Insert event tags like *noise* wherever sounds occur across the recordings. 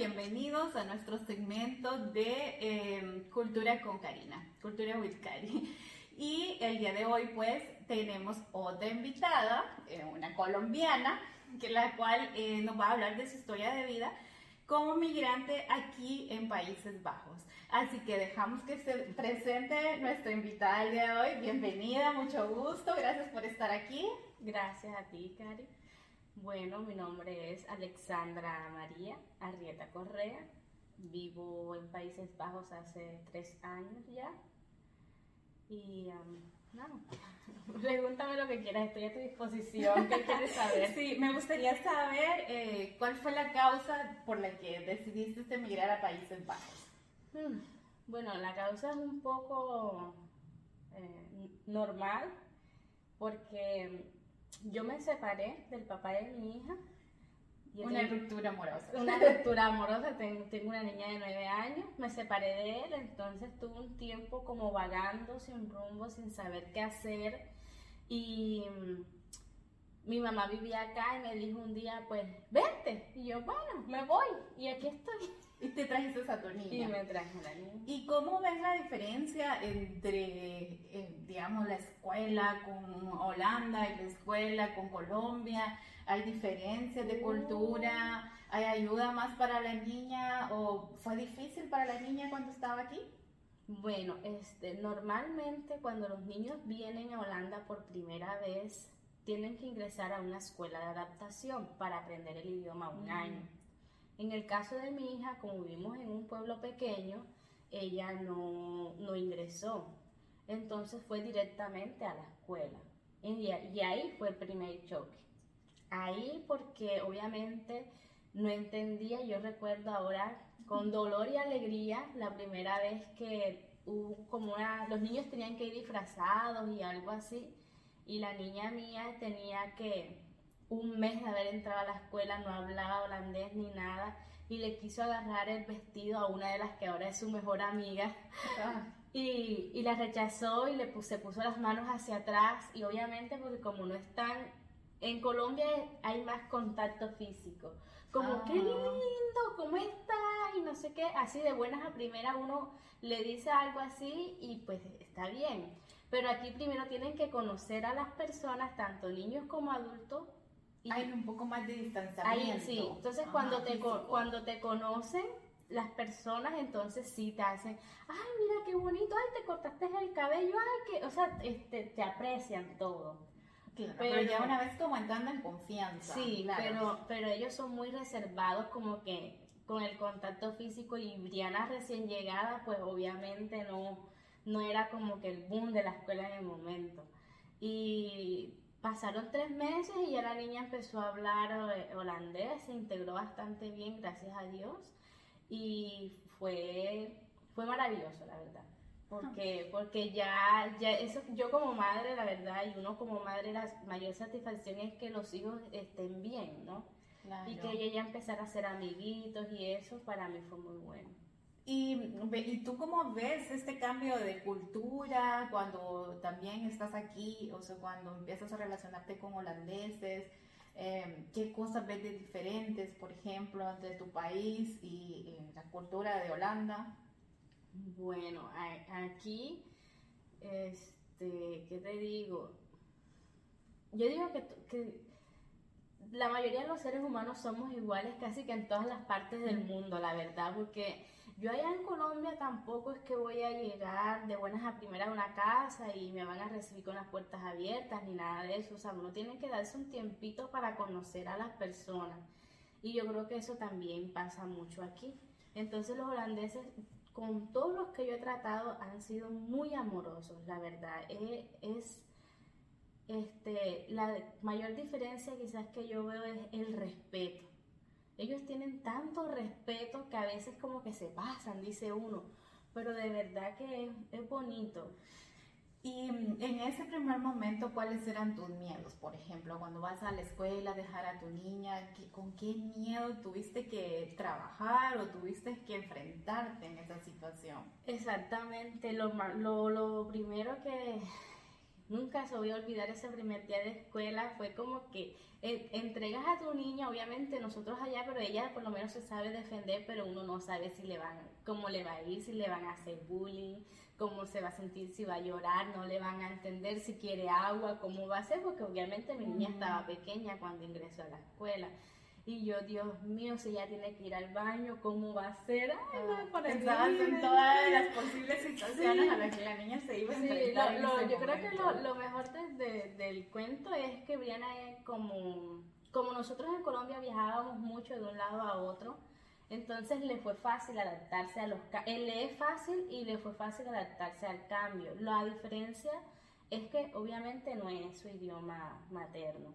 bienvenidos a nuestro segmento de eh, Cultura con Karina, Cultura with Cari. Y el día de hoy pues tenemos otra invitada, eh, una colombiana, que la cual eh, nos va a hablar de su historia de vida como migrante aquí en Países Bajos. Así que dejamos que se presente nuestra invitada el día de hoy. Bienvenida, mucho gusto, gracias por estar aquí. Gracias a ti, Cari. Bueno, mi nombre es Alexandra María Arrieta Correa. Vivo en Países Bajos hace tres años ya. Y no, *laughs* pregúntame lo que quieras, estoy a tu disposición. ¿Qué quieres saber? *laughs* Sí, me gustaría saber eh, cuál fue la causa por la que decidiste emigrar a Países Bajos. Hmm, bueno, la causa es un poco eh, normal porque yo me separé del papá de mi hija. una ruptura amorosa. Una ruptura amorosa, tengo, una niña de nueve años, me separé de él, entonces tuve un tiempo como vagando sin rumbo, sin saber qué hacer. Y mi mamá vivía acá y me dijo un día, pues, vente. Y yo, bueno, me voy. Y aquí estoy. Y te trajiste a tu niña. Y me traje a la niña. ¿Y cómo ves la diferencia entre, eh, digamos, la escuela con Holanda y la escuela con Colombia? ¿Hay diferencias de cultura? ¿Hay ayuda más para la niña? ¿O fue difícil para la niña cuando estaba aquí? Bueno, este, normalmente cuando los niños vienen a Holanda por primera vez, tienen que ingresar a una escuela de adaptación para aprender el idioma un mm. año. En el caso de mi hija, como vivimos en un pueblo pequeño, ella no, ingresó. Entonces fue directamente a la escuela. Y, ahí fue el primer choque. Ahí porque obviamente no entendía, yo recuerdo ahora con dolor y alegría la primera vez que hubo como una, los niños tenían que ir disfrazados y algo así, y la niña mía tenía que un mes de haber entrado a la escuela, no hablaba holandés ni nada, y le quiso agarrar el vestido a una de las que ahora es su mejor amiga. Ah. Y, y, la rechazó y le puse, se puso las manos hacia atrás y obviamente porque como no están, en Colombia hay más contacto físico, como ah. qué lindo, ¿cómo estás? Y no sé qué, así de buenas a primera uno le dice algo así y pues está bien, pero aquí primero tienen que conocer a las personas, tanto niños como adultos, hay un poco más de distanciamiento. Ahí, sí, entonces cuando, te, cuando te conocen las personas, entonces sí te hacen, ay, mira qué bonito, ay, te cortaste el cabello, ay, que, o sea, este, te aprecian todo. pero, ya una vez como entrando en confianza. Sí, pero, pero ellos son muy reservados como que con el contacto físico y Briana recién llegada, pues obviamente no, no era como que el boom de la escuela en el momento. Y Pasaron tres meses y ya la niña empezó a hablar eh, holandés, se integró bastante bien, gracias a Dios, y fue, fue maravilloso, la verdad. Porque, porque ya, ya eso, yo como madre, la verdad, y uno como madre, la mayor satisfacción es que los hijos estén bien, ¿no? Y que ella ya empezara a ser amiguitos y eso para mí fue muy bueno. Y, ¿Y tú cómo ves este cambio de cultura cuando también estás aquí, o sea, cuando empiezas a relacionarte con holandeses? Eh, ¿Qué cosas ves de diferentes, por ejemplo, entre tu país y, la cultura de Holanda? Bueno, aquí, este, ¿qué te digo? Yo digo que, que la mayoría de los seres humanos somos iguales casi que en todas las partes del mundo, la verdad, porque yo allá en Colombia tampoco es que voy a llegar de buenas a primeras a una casa y me van a recibir con las puertas abiertas ni nada de eso. O sea, uno tiene que darse un tiempito para conocer a las personas. Y yo creo que eso también pasa mucho aquí. Entonces los holandeses, con todos los que yo he tratado, han sido muy amorosos, la verdad. Es, es este, la mayor diferencia quizás que yo veo es el respeto ellos tienen tanto respeto que a veces como que se pasan, dice uno, pero de verdad que es, bonito. Y en ese primer momento, ¿cuáles eran tus miedos? Por ejemplo, cuando vas a la escuela, dejar a tu niña, ¿con qué miedo tuviste que trabajar o tuviste que enfrentarte en esa situación? Exactamente, lo, lo, lo primero que Nunca se voy a olvidar ese primer día de escuela. Fue como que eh, entregas a tu niña, obviamente nosotros allá, pero ella por lo menos se sabe defender, pero uno no sabe si le van, cómo le va a ir, si le van a hacer bullying, cómo se va a sentir, si va a llorar, no le van a entender, si quiere agua, cómo va a ser, porque obviamente mi niña estaba pequeña cuando ingresó a la escuela. Y yo, Dios mío, si ella tiene que ir al baño, ¿cómo va a ser? Ay, no, ah, Pensabas en todas las posibles situaciones a las que la niña se iba a enfrentar. yo creo que lo, mejor del cuento es que Briana es como, como nosotros en Colombia viajábamos mucho de un lado a otro, entonces le fue fácil adaptarse a los Él lee fácil y le fue fácil adaptarse al cambio. La diferencia es que obviamente no es su idioma materno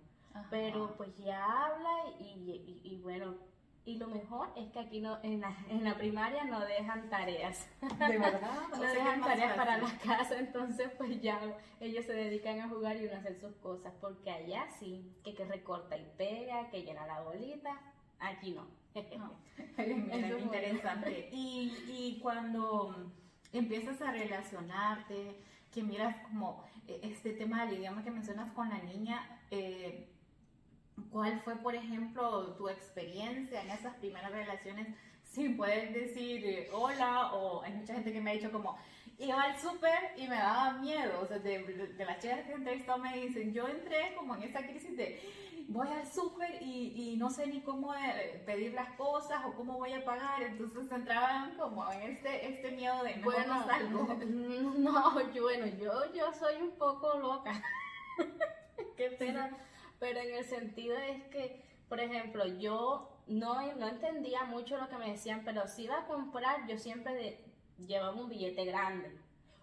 pero pues ya habla y, y, bueno, y lo mejor es que aquí no, en, la, en la primaria no dejan tareas. ¿De verdad? *laughs* no dejan tareas para la casa, entonces pues ya ellos se dedican a jugar y a hacer sus cosas, porque allá sí, que, que recorta y pega, que llena la bolita, aquí no. no. *laughs* es interesante. *laughs* Y, y cuando empiezas a relacionarte, que miras como eh, este tema del idioma que mencionas con la niña, eh, ¿Cuál fue, por ejemplo, tu experiencia en esas primeras relaciones sin poder decir eh, hola? O hay mucha gente que me ha dicho como, iba al súper y me daba miedo. O sea, de, las chicas que he entrevistado me dicen, yo entré como en esa crisis de, voy al súper y, y, no sé ni cómo eh, pedir las cosas o cómo voy a pagar. Entonces entraban como en este, este miedo de, bueno, algo. *laughs* No, yo, bueno, yo, yo soy un poco loca. *laughs* Qué pena pero en el sentido es que, por ejemplo, yo no, no entendía mucho lo que me decían, pero si iba a comprar, yo siempre llevaba un billete grande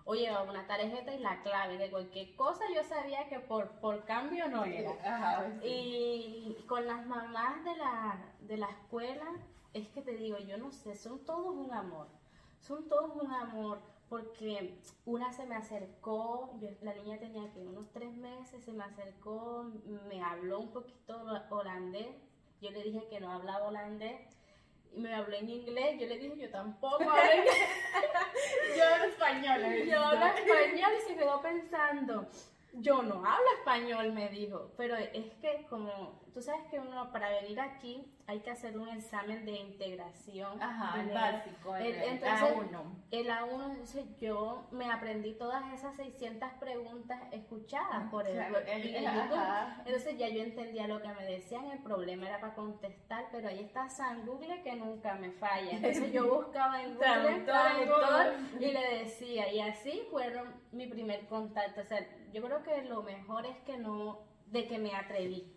o llevaba una tarjeta y la clave de cualquier cosa, yo sabía que por, por cambio no era. Y con las mamás de la, de la escuela, es que te digo, yo no sé, son todos un amor, son todos un amor porque una se me acercó, la niña tenía que unos tres meses, se me acercó, me habló un poquito holandés, yo le dije que no hablaba holandés, y me habló en inglés, yo le dije yo tampoco *laughs* yo hablo español. Yo hablo español y se quedó pensando, yo no hablo español, me dijo, pero es que como tú sabes que uno para venir aquí hay que hacer un examen de integración. Ajá, el básico, el, A1. El A1, entonces yo me aprendí todas esas 600 preguntas escuchadas por el, Entonces ya yo entendía lo que me decían, el problema era para contestar, pero ahí está San Google que nunca me falla. Entonces yo *laughs* buscaba en Google traductor y le decía, y así fueron mi primer contacto. O sea, yo creo que lo mejor es que no, de que me atreví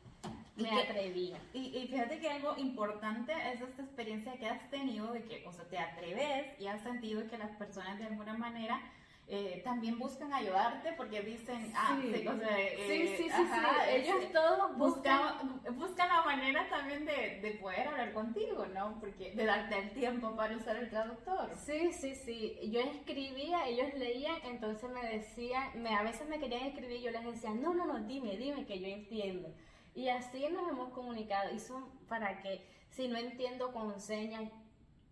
me atrevía. Y, y, fíjate que algo importante es esta experiencia que has tenido de que, o sea, te atreves y has sentido que las personas de alguna manera eh, también buscan ayudarte porque dicen, ah, sí, o sea, eh, sí, sí, sí, ellos todos buscan, buscan la manera también de, de, poder hablar contigo, ¿no? Porque de darte el tiempo para usar el traductor. Sí, sí, sí. Yo escribía, ellos leían, entonces me decían, me, a veces me querían escribir, yo les decía, no, no, no, dime, dime que yo entiendo. Y así nos hemos comunicado. Y son para que, si no entiendo con señas,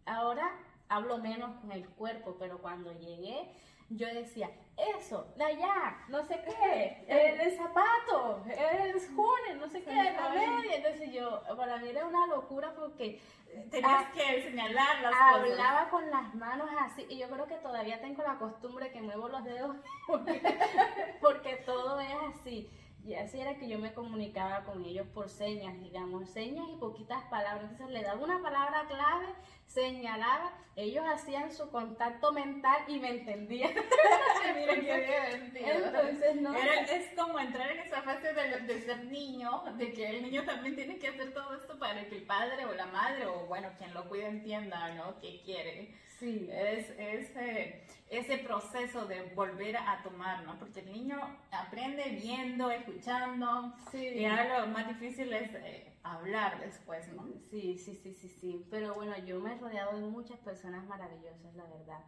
ahora hablo menos con el cuerpo, pero cuando llegué, yo decía, eso, la ya, no sé qué, *laughs* el, zapato, el junes, no sé qué, la media. Entonces yo, para mí era una locura porque... Tenías que señalar las Hablaba con las manos así, y yo creo que todavía tengo la costumbre que muevo los dedos *laughs* porque todo es así. Y así era que yo me comunicaba con ellos por señas, digamos, señas y poquitas palabras. Entonces le daba una palabra clave, señalaba, ellos hacían su contacto mental y me entendían. *laughs* *laughs* Miren qué Entonces, no. es como entrar en esa fase de, de, ser niño, de que el niño también tiene que hacer todo esto para que el padre o la madre o, bueno, quien lo cuide entienda, ¿no? ¿Qué quiere? Sí. Es, ese, ese proceso de volver a tomar, ¿no? Porque el niño aprende viendo, escuchando. Sí. Y ahora lo más difícil es eh, hablar después, ¿no? Sí, sí, sí, sí, sí. Pero bueno, yo me he rodeado de muchas personas maravillosas, la verdad.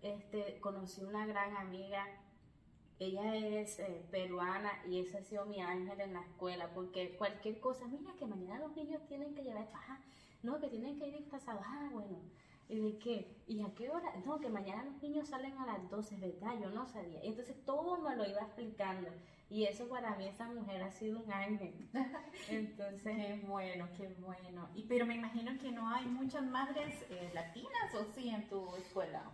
Este, conocí una gran amiga ella es eh, peruana y ese ha sido mi ángel en la escuela, porque cualquier cosa, mira que mañana los niños tienen que llevar, ajá, no, que tienen que ir disfrazados, ah, bueno, ¿Y de qué? ¿Y a qué hora? No, que mañana los niños salen a las 12, ¿verdad? Yo no sabía. Entonces todo me lo iba explicando. Y eso para mí, esa mujer ha sido un ángel. *laughs* Entonces... qué bueno, qué bueno. Y, pero me imagino que no hay muchas madres eh, latinas, ¿o sí, en tu escuela?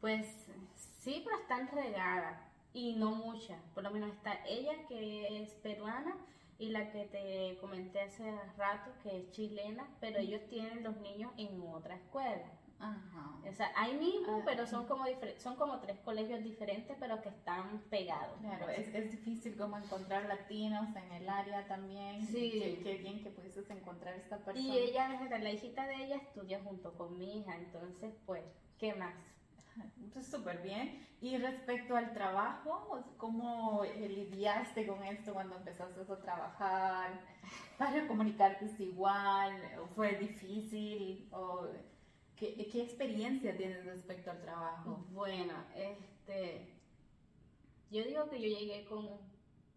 Pues sí, pero están regadas. Y no muchas. Por lo menos está ella, que es peruana, y la que te comenté hace rato, que es chilena, pero ellos tienen los niños en otra escuela. Ajá. O sea, ahí mismo, ah, pero son como, son como tres colegios diferentes, pero que están pegados. Claro, es, es difícil como encontrar latinos en el área también. Sí. Qué, bien que pudieses encontrar esta persona. Y ella, la hijita de ella estudia junto con mi hija, entonces, pues, ¿qué más? Súper bien. Y respecto al trabajo, ¿cómo lidiaste con esto cuando empezaste a trabajar? ¿Para comunicarte es igual? ¿Fue difícil? ¿O ¿Qué, ¿Qué, experiencia tienes respecto al trabajo? Bueno, este, yo digo que yo llegué con,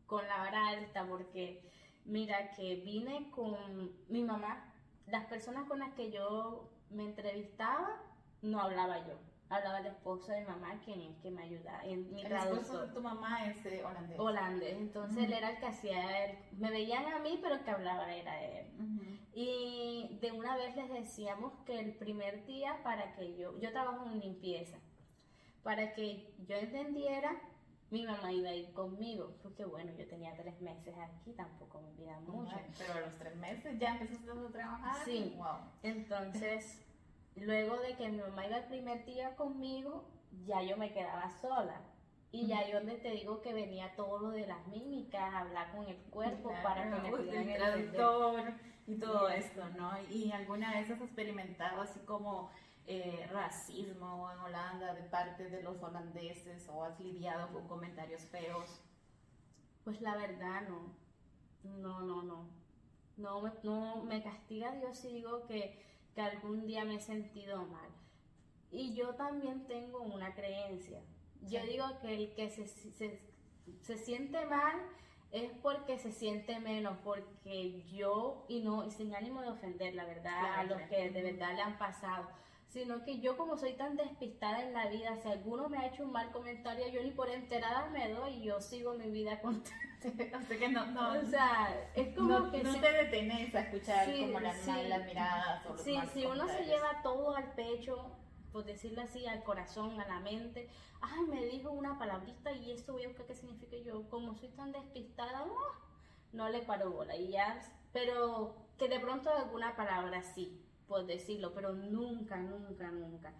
con la vara alta porque, mira, que vine con mi mamá. Las personas con las que yo me entrevistaba, no hablaba yo hablaba el esposo de mi mamá, quien es que me ayuda en mi El esposo de tu mamá es eh, holandés. Holandés, entonces él era el que hacía, él, me veían a mí, pero el que hablaba era él. Y de una vez les decíamos que el primer día para que yo, yo trabajo en limpieza, para que yo entendiera, mi mamá iba a ir conmigo, porque bueno, yo tenía tres meses aquí, tampoco me olvidaba mucho. pero a los tres meses ya empezaste a trabajar. Sí, wow. entonces Luego de que mi mamá iba el primer día conmigo, ya yo me quedaba sola. Y ya yo donde te digo que venía todo lo de las mímicas, hablar con el cuerpo para que me *laughs* pudieran el traductor y todo esto, ¿no? ¿Y alguna vez has experimentado así como eh, racismo en Holanda de parte de los holandeses o has lidiado con comentarios feos? Pues la verdad no, no, no, no. No, no me castiga Dios si digo que que algún día me he sentido mal. Y yo también tengo una creencia. Yo digo que el que se, se, siente mal es porque se siente menos, porque yo, y no, y sin ánimo de ofender, la verdad, a los que de verdad le han pasado, sino que yo como soy tan despistada en la vida, si alguno me ha hecho un mal comentario, yo ni por enterada me doy y yo sigo mi vida con *laughs* *laughs* o que no, no, o sea, es como que no te detenes a escuchar como las malas miradas o Sí, si uno se lleva todo al pecho, por decirlo así, al corazón, a la mente, ay, me dijo una palabrita y esto voy a buscar qué significa yo, como soy tan despistada, no, no le paro bola y ya, pero que de pronto alguna palabra sí, por decirlo, pero nunca, nunca, nunca.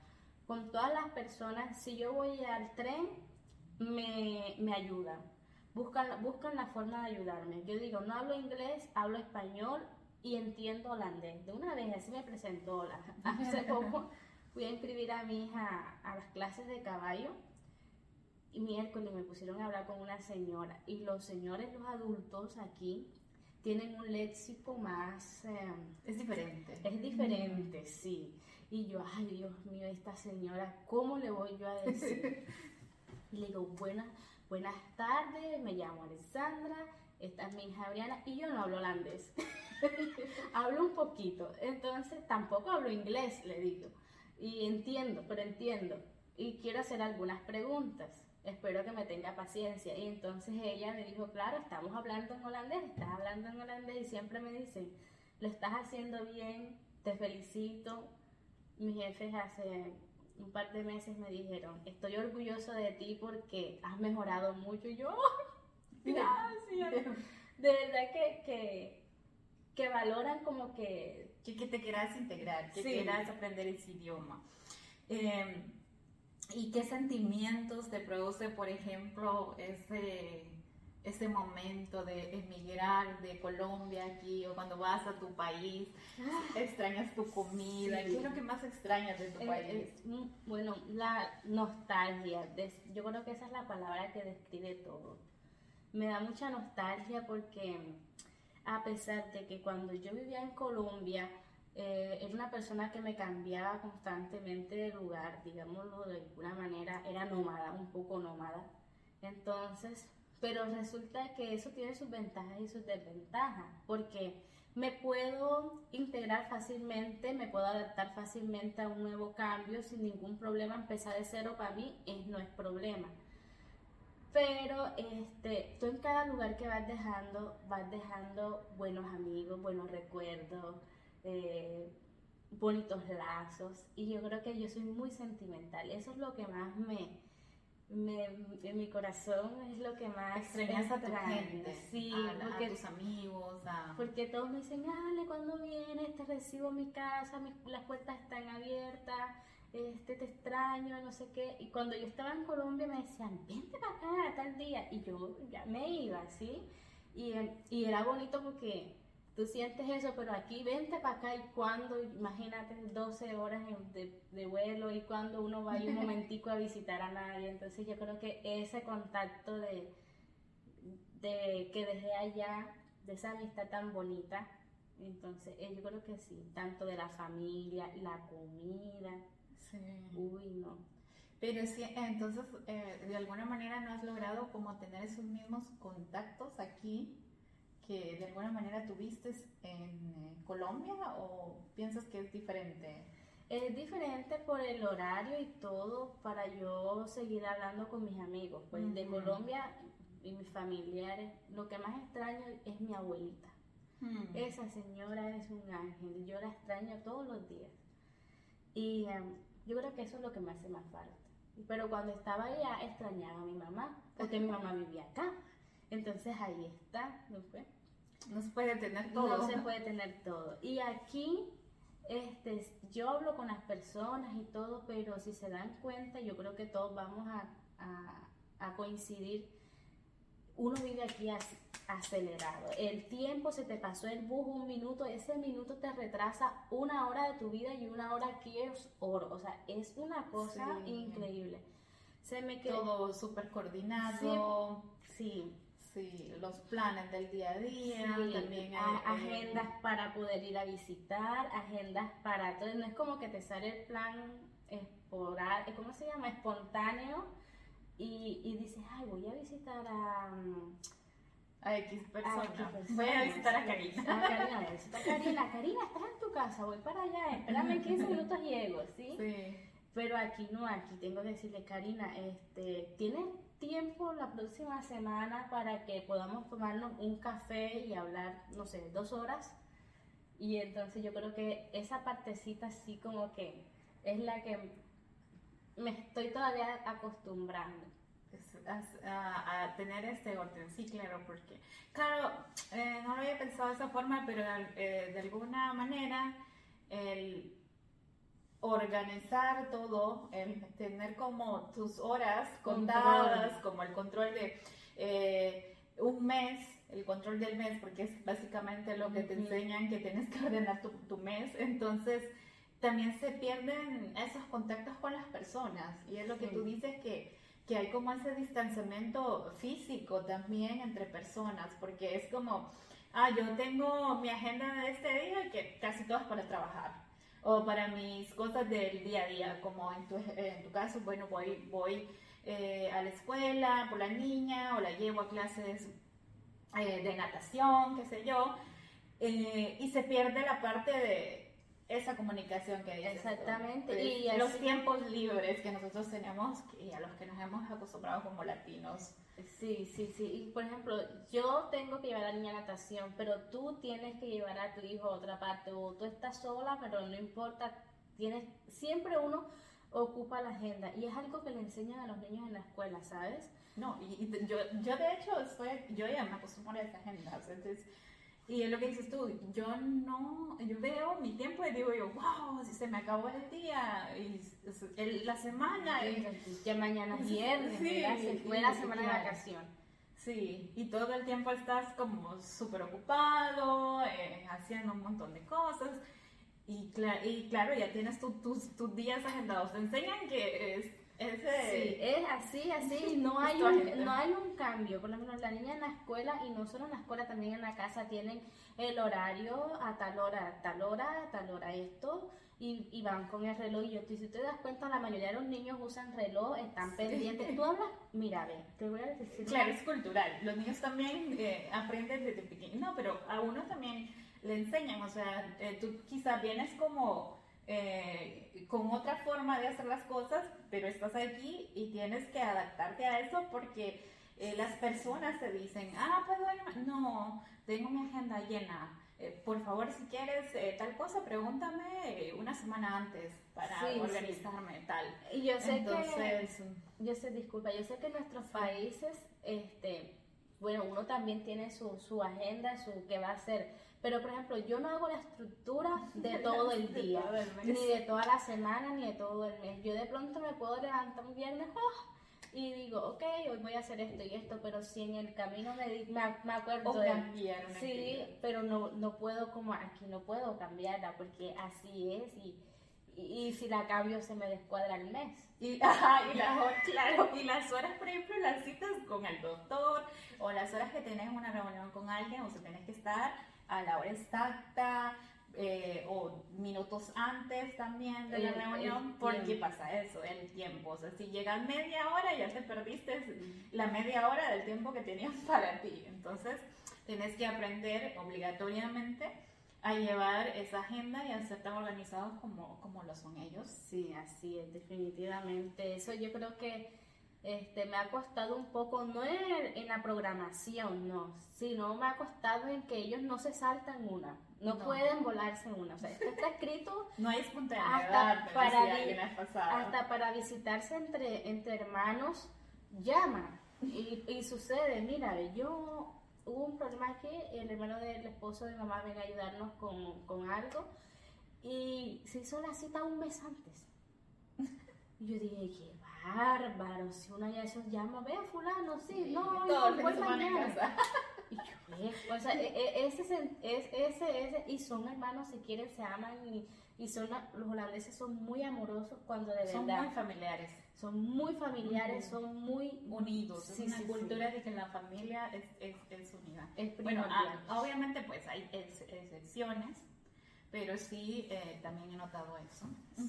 Con todas las personas, si yo voy al tren, me, me ayudan buscan, buscan la forma de ayudarme. Yo digo, no hablo inglés, hablo español y entiendo holandés. De una vez así me presentó. *laughs* Hace *laughs* poco fui a inscribir a mi hija a las clases de caballo y miércoles me pusieron a hablar con una señora y los señores, los adultos aquí tienen un léxico más... Em, es diferente. Es diferente, sí. Y yo, ay Dios mío, esta señora, ¿cómo le voy yo a decir? *laughs* y le digo, buenas buenas tardes, me llamo Alexandra, esta es mi hija Adriana y yo no hablo holandés. *laughs* hablo un poquito, entonces tampoco hablo inglés, le digo. Y entiendo, pero entiendo. Y quiero hacer algunas preguntas. Espero que me tenga paciencia. Y entonces ella me dijo, claro, estamos hablando en holandés, estás hablando en holandés y siempre me dicen, lo estás haciendo bien, te felicito. Mis jefes hace un par de meses me dijeron, estoy orgulloso de ti porque has mejorado mucho. Y yo, *laughs* gracias. *laughs* De verdad que, que, valoran como que... que... te quieras integrar, que quieras aprender ese idioma. Em, ¿Y qué sentimientos te produce, por ejemplo, ese ese momento de emigrar de Colombia aquí o cuando vas a tu país, ah. extrañas tu comida, ¿qué es lo que más extrañas de tu país? bueno, la nostalgia, yo creo que esa es la palabra que describe todo. Me da mucha nostalgia porque a pesar de que cuando yo vivía en Colombia, eh, era una persona que me cambiaba constantemente de lugar, digámoslo de alguna manera, era nómada, un poco nómada. Entonces, pero resulta que eso tiene sus ventajas y sus desventajas, porque me puedo integrar fácilmente, me puedo adaptar fácilmente a un nuevo cambio sin ningún problema. Empezar de cero para mí no es problema. Pero este, tú en cada lugar que vas dejando, vas dejando buenos amigos, buenos recuerdos, eh, bonitos lazos. Y yo creo que yo soy muy sentimental. Eso es lo que más me, me, en mi corazón es lo que más extrañas a tu gente, sí, a, porque, tus amigos, porque todos me dicen, Ale, cuando vienes te recibo en mi casa, las puertas están abiertas, este, te extraño, no sé qué. Y cuando yo estaba en Colombia me decían, vente para acá tal día, y yo ya me iba, ¿sí? Y, y era bonito porque tú sientes eso, pero aquí vente para acá y cuando, imagínate 12 horas de, de, vuelo y cuando uno va un *laughs* momentico a visitar a nadie. Entonces yo creo que ese contacto de, de que dejé allá, de esa amistad tan bonita, entonces eh, yo creo que sí, tanto de la familia, la comida. Sí. Uy, no. Pero sí, entonces, eh, de alguna manera no has logrado como tener esos mismos contactos aquí que de alguna manera tuviste en eh, Colombia o piensas que es diferente? Es diferente por el horario y todo para yo seguir hablando con mis amigos. Pues de Colombia y mis familiares, lo que más extraño es mi abuelita. Mm. Esa señora es un ángel, yo la extraño todos los días. Y em, yo creo que eso es lo que me hace más falta. Pero cuando estaba allá extrañaba a mi mamá, porque mi mamá vivía acá. Entonces ahí está, ¿no fue? No se puede tener todo. No se puede tener todo. Y aquí, este, yo hablo con las personas y todo, pero si se dan cuenta, yo creo que todos vamos a, a, coincidir. Uno vive aquí acelerado. El tiempo se te pasó el bus un minuto, ese minuto te retrasa una hora de tu vida y una hora aquí es oro. O sea, es una cosa increíble. Se me quedó todo súper coordinado. sí. Sí, los planes del día a día, también agendas para poder ir a visitar, agendas para todo. No es como que te sale el plan esporar, ¿cómo se llama? Espontáneo y, y dices, ay, voy a visitar a. A X persona. Voy a visitar a Karina. A Karina, voy a visitar a Karina. Karina, estás en tu casa, voy para allá, espérame 15 minutos y llego, ¿sí? Sí. Pero aquí no, aquí tengo que decirle, Karina, este, ¿tienes tiempo la próxima semana para que podamos tomarnos un café y hablar, no sé, dos horas. Y entonces yo creo que esa partecita sí como que es la que me estoy todavía acostumbrando. A, tener este orden, sí, claro, porque, claro, eh, no lo había pensado de esa forma, pero eh, de alguna manera organizar todo, el tener como tus horas contadas, como el control de eh, un mes, el control del mes, porque es básicamente lo que te enseñan que tienes que ordenar tu, mes, entonces también se pierden esos contactos con las personas. Y es lo que tú dices que, que hay como ese distanciamiento físico también entre personas, porque es como, ah, yo tengo mi agenda de este día que casi todas para trabajar o para mis cosas del día a día, como en tu, en tu caso, bueno, voy, voy eh, a la escuela por la niña o la llevo a clases eh, de natación, qué sé yo, eh, y se pierde la parte de esa comunicación que dices Exactamente. Pues, y los tiempos libres que nosotros tenemos y a los que nos hemos acostumbrado como latinos. Sí, sí, sí. Y por ejemplo, yo tengo que llevar a la niña a natación, pero tú tienes que llevar a tu hijo a otra parte, o tú estás sola, pero no importa, tienes, siempre uno ocupa la agenda, y es algo que le enseñan a los niños en la escuela, ¿sabes? No, y, yo, yo de hecho, estoy, yo ya me acostumbro a esa agenda, entonces y es lo que dices tú, yo no, yo veo mi tiempo y digo yo, wow, si se me acabó el día, y la semana. Y, ya mañana es viernes, sí, se fue la semana de vacación. Sí, y todo el tiempo estás como súper ocupado, eh, haciendo un montón de cosas. Y, y claro, ya tienes tus, tus días agendados. Te enseñan que es Sí, es así, así, no hay, un, no hay un cambio. Por lo menos la niña en la escuela, y no solo en la escuela, también en la casa tienen el horario a tal hora, tal hora, tal hora esto, y, y van con el reloj. Y yo, si te das cuenta, la mayoría de los niños usan reloj, están pendientes. Tú hablas, mira, ve, te voy a decir. Claro, es cultural. Los niños también eh, aprenden desde pequeño. No, pero a uno también le enseñan, o sea, eh, tú quizás vienes como eh, con otra forma de hacer las cosas, pero estás aquí y tienes que adaptarte a eso porque eh, las personas te dicen, ah, puedo ir, no, tengo mi agenda llena. por favor, si quieres tal cosa, pregúntame una semana antes para organizarme tal. Y yo sé que, yo sé, disculpa, yo sé que en nuestros países, este, bueno, uno también tiene su, su agenda, su qué va a hacer pero, por ejemplo, yo no hago la estructura de *laughs* todo el día, ni de toda la semana, ni de todo el mes. Yo de pronto me puedo levantar un viernes ¡ah! y digo, ok, hoy voy a hacer esto y esto, pero si en el camino me, me, acuerdo o cambiar Sí, pero no, no puedo como aquí, no puedo cambiarla porque así es y, y, si la cambio se me descuadra el mes. Y, *laughs* y, las claro, y las horas, por ejemplo, las citas con el doctor o las horas que tenés una reunión con alguien o si tenés que estar a la hora exacta eh, o minutos antes también de la reunión, porque pasa eso, el tiempo. O sea, si llegas media hora ya te perdiste la media hora del tiempo que tenías *laughs* para ti. Entonces, tienes que aprender obligatoriamente a llevar esa agenda y a ser tan organizados como, como lo son ellos. Sí, así es, definitivamente. Eso yo creo que este, me ha costado un poco, no en, la programación, no, sino me ha costado en que ellos no se saltan una, no, pueden volarse una. O sea, esto está escrito. *laughs* no hay espontaneidad, hasta para, hasta para visitarse entre, entre hermanos, llama. Y, y sucede, mira, yo hubo un problema que el hermano del esposo de mamá venga a ayudarnos con, con algo y se hizo la cita un mes antes. *laughs* Y yo dije, ¿qué bárbaro, si uno ya esos llama, ve a fulano, sí, no, todo mañana. *laughs* Y yo, o sea, e, e, ese, ese, ese, y son hermanos, se quieren, se aman, y, y son, los holandeses son muy amorosos cuando de verdad. Son muy familiares. Son muy familiares, son muy unidos. es una cultura de que la familia es, es, es unida. bueno, ah, obviamente pues hay excepciones, pero sí, eh, también he notado eso.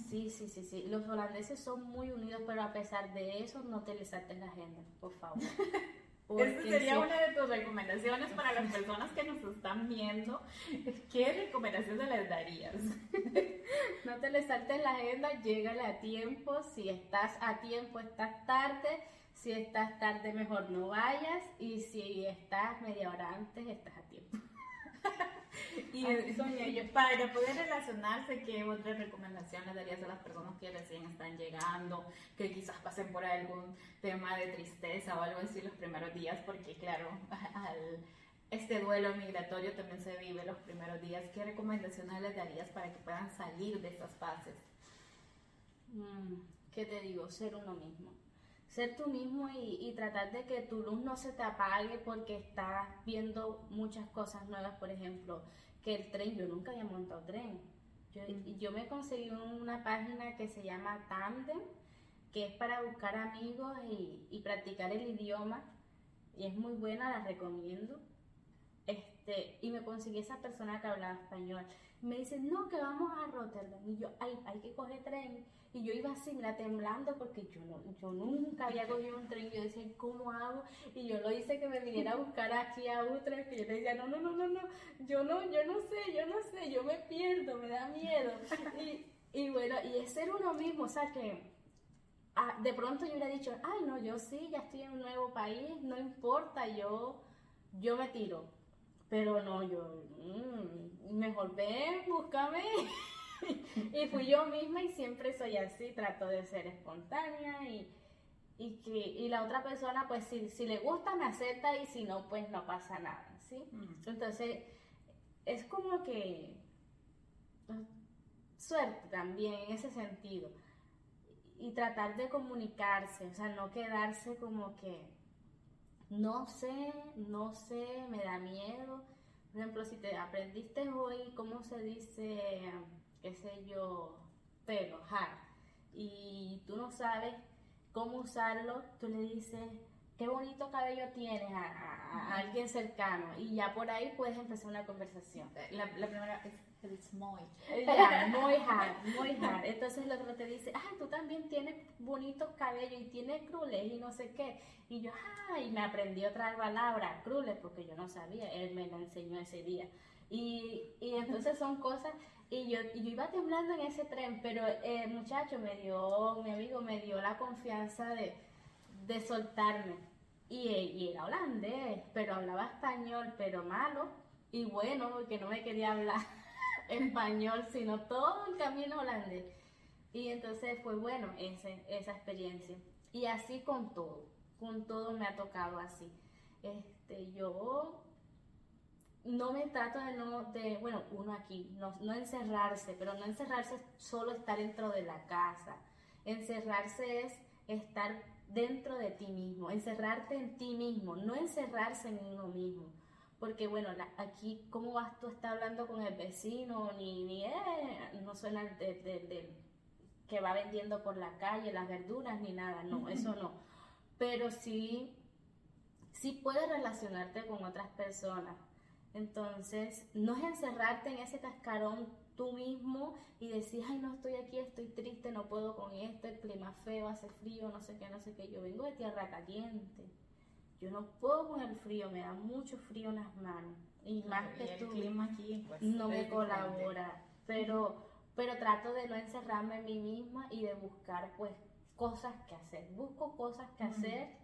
Sí, sí, sí, sí. Los holandeses son muy unidos, pero a pesar de eso, no te les salten la agenda, por favor. *laughs* Esa sería una de tus recomendaciones para las personas que nos están viendo. ¿Qué recomendaciones les darías? *laughs* no te les saltes la agenda, llégale a tiempo. Si estás a tiempo, estás tarde. Si estás tarde, mejor no vayas. Y si estás media hora antes, estás a tiempo. *laughs* *laughs* y. Para poder relacionarse, ¿qué otras recomendaciones darías a las personas que recién están llegando, que quizás pasen por algún tema de tristeza o algo así los primeros días? Porque claro, *laughs* al, este duelo migratorio también se vive los primeros días. ¿Qué recomendaciones les darías para que puedan salir de estas fases? Mm, ¿Qué te digo? Ser uno mismo ser tú mismo y, tratar de que tu luz no se te apague porque estás viendo muchas cosas nuevas, por ejemplo, que el tren, yo nunca había montado tren. Yo, yo me conseguí una página que se llama Tandem, que es para buscar amigos y, y practicar el idioma, y es muy buena, la recomiendo. Este, y me conseguí esa persona que hablaba español. Me dice, no, que vamos a Rotterdam. Y yo, ay, hay que coger tren y yo iba así, mira, temblando porque yo, no, yo nunca había cogido un tren. Yo decía, ¿cómo hago? Y yo lo hice que me viniera a buscar aquí a Utrecht. Y yo le decía, no, no, no, no, no, yo no, yo no sé, yo no sé, yo me pierdo, me da miedo. Y, y bueno, y es ser uno mismo, o sea que ah, de pronto yo hubiera dicho, ay, no, yo sí, ya estoy en un nuevo país, no importa, yo, yo me tiro. Pero no, yo, mm, mejor ven, búscame. *laughs* y fui yo misma y siempre soy así, trato de ser espontánea y, y que y la otra persona pues si, si le gusta me acepta y si no pues no pasa nada, ¿sí? Mm. Entonces es como que suerte también en ese sentido y tratar de comunicarse, o sea, no quedarse como que no sé, no sé, me da miedo. Por ejemplo, si te aprendiste hoy cómo se dice qué sé yo, pelo, hair, y tú no sabes cómo usarlo, tú le dices, qué bonito cabello tienes a, alguien cercano, y ya por ahí puedes empezar una conversación. La, primera es, es muy. muy hard, *laughs* muy hard. Entonces el otro te dice, ah, tú también tienes bonitos cabellos y tienes crules y no sé qué. Y yo, ah, y me aprendí otra palabra, crules, porque yo no sabía, él me la enseñó ese día. Y, y entonces son cosas, y yo, yo iba temblando en ese tren, pero el muchacho me dio, mi amigo me dio la confianza de, de soltarme. Y, y era holandés, pero hablaba español, pero malo. Y bueno, porque no me quería hablar español, sino todo el camino holandés. Y entonces fue bueno ese, esa experiencia. Y así con todo, con todo me ha tocado así. Este, yo no me trato de no, de, bueno, uno aquí, no, no encerrarse, pero no encerrarse es solo estar dentro de la casa. Encerrarse es estar dentro de ti mismo, encerrarte en ti mismo, no encerrarse en uno mismo. Porque bueno, aquí, ¿cómo vas tú a estar hablando con el vecino? Ni, ni eh, no suena de, que va vendiendo por la calle las verduras ni nada, no, eso no. Pero sí, sí puedes relacionarte con otras personas. Entonces, no es encerrarte en ese cascarón tú mismo y decir, ay, no estoy aquí, estoy triste, no puedo con esto, el clima feo, hace frío, no sé qué, no sé qué. Yo vengo de tierra caliente. Yo no puedo con el frío, me da mucho frío en las manos. Y más que el clima aquí, pues, no me colabora. Pero, pero trato de no encerrarme en mí misma y de buscar, pues, cosas que hacer. Busco cosas que hacer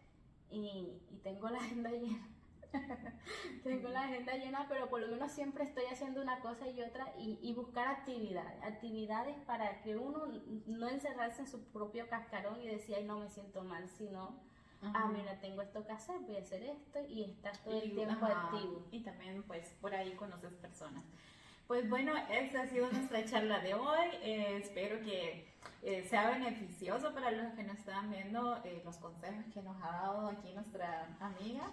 y, y tengo la agenda llena *laughs* Tengo la agenda llena, pero por lo menos siempre estoy haciendo una cosa y otra y, buscar actividades, actividades para que uno no encerrarse en su propio cascarón y decir, ay, no me siento mal, sino, ah, mira, tengo esto que hacer, voy a hacer esto y estar todo el tiempo activo. Y también, pues, por ahí conoces personas. Pues bueno, esa ha sido nuestra charla de hoy. Eh, espero que eh, sea beneficioso para los que nos están viendo eh, los consejos que nos ha dado aquí nuestra amiga.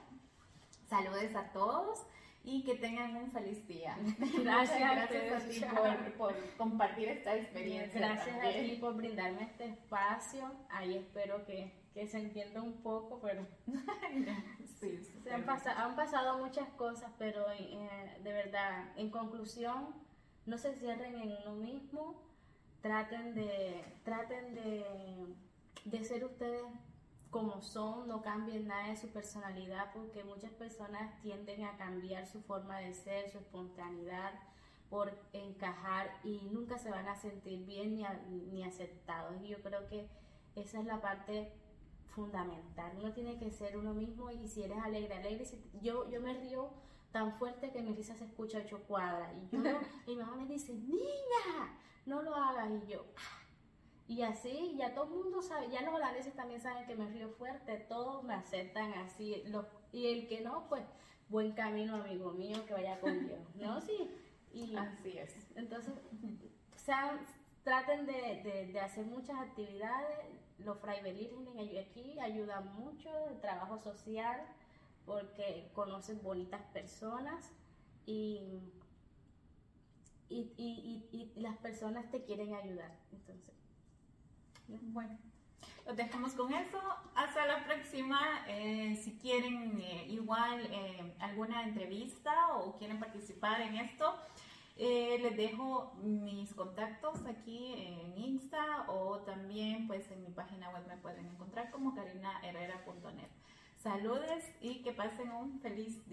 Saludes a todos y que tengan un feliz día. *laughs* Gracias, gracias a ti por, compartir esta experiencia. Gracias a ti por brindarme este espacio. Ahí espero que, que se entienda un poco, pero *laughs* sí, se han, pasado, han, pasado muchas cosas, pero eh, de verdad, en conclusión, no se cierren en uno mismo, traten de, traten de, de ser ustedes como son, no cambien nada de su personalidad, porque muchas personas tienden a cambiar su forma de ser, su espontaneidad, por encajar y nunca se van a sentir bien ni, ni aceptados. Y yo creo que esa es la parte fundamental. Uno tiene que ser uno mismo y si eres alegre, alegre. yo, yo me río tan fuerte que mi risa se escucha ocho cuadras. Y yo, *laughs* mi mamá me dice, niña, no lo hagas. Y yo, ah, y así, ya todo el mundo sabe, ya los holandeses también saben que me río fuerte, todos me aceptan así. y el que no, pues, buen camino, amigo mío, que vaya con Dios. ¿No? *laughs* Sí. Y, así es. Entonces, sean, traten de, de, hacer muchas actividades. Los Freiwilligen aquí ayudan mucho, el trabajo social, porque conocen bonitas personas y, y, y, y las personas te quieren ayudar. Entonces, bueno, los dejamos con eso. Hasta la próxima. Eh, si quieren eh, igual eh, alguna entrevista o quieren participar en esto, les dejo mis contactos aquí en Insta o también pues en mi página web me pueden encontrar como carinaherrera.net. Saludes y que pasen un feliz día.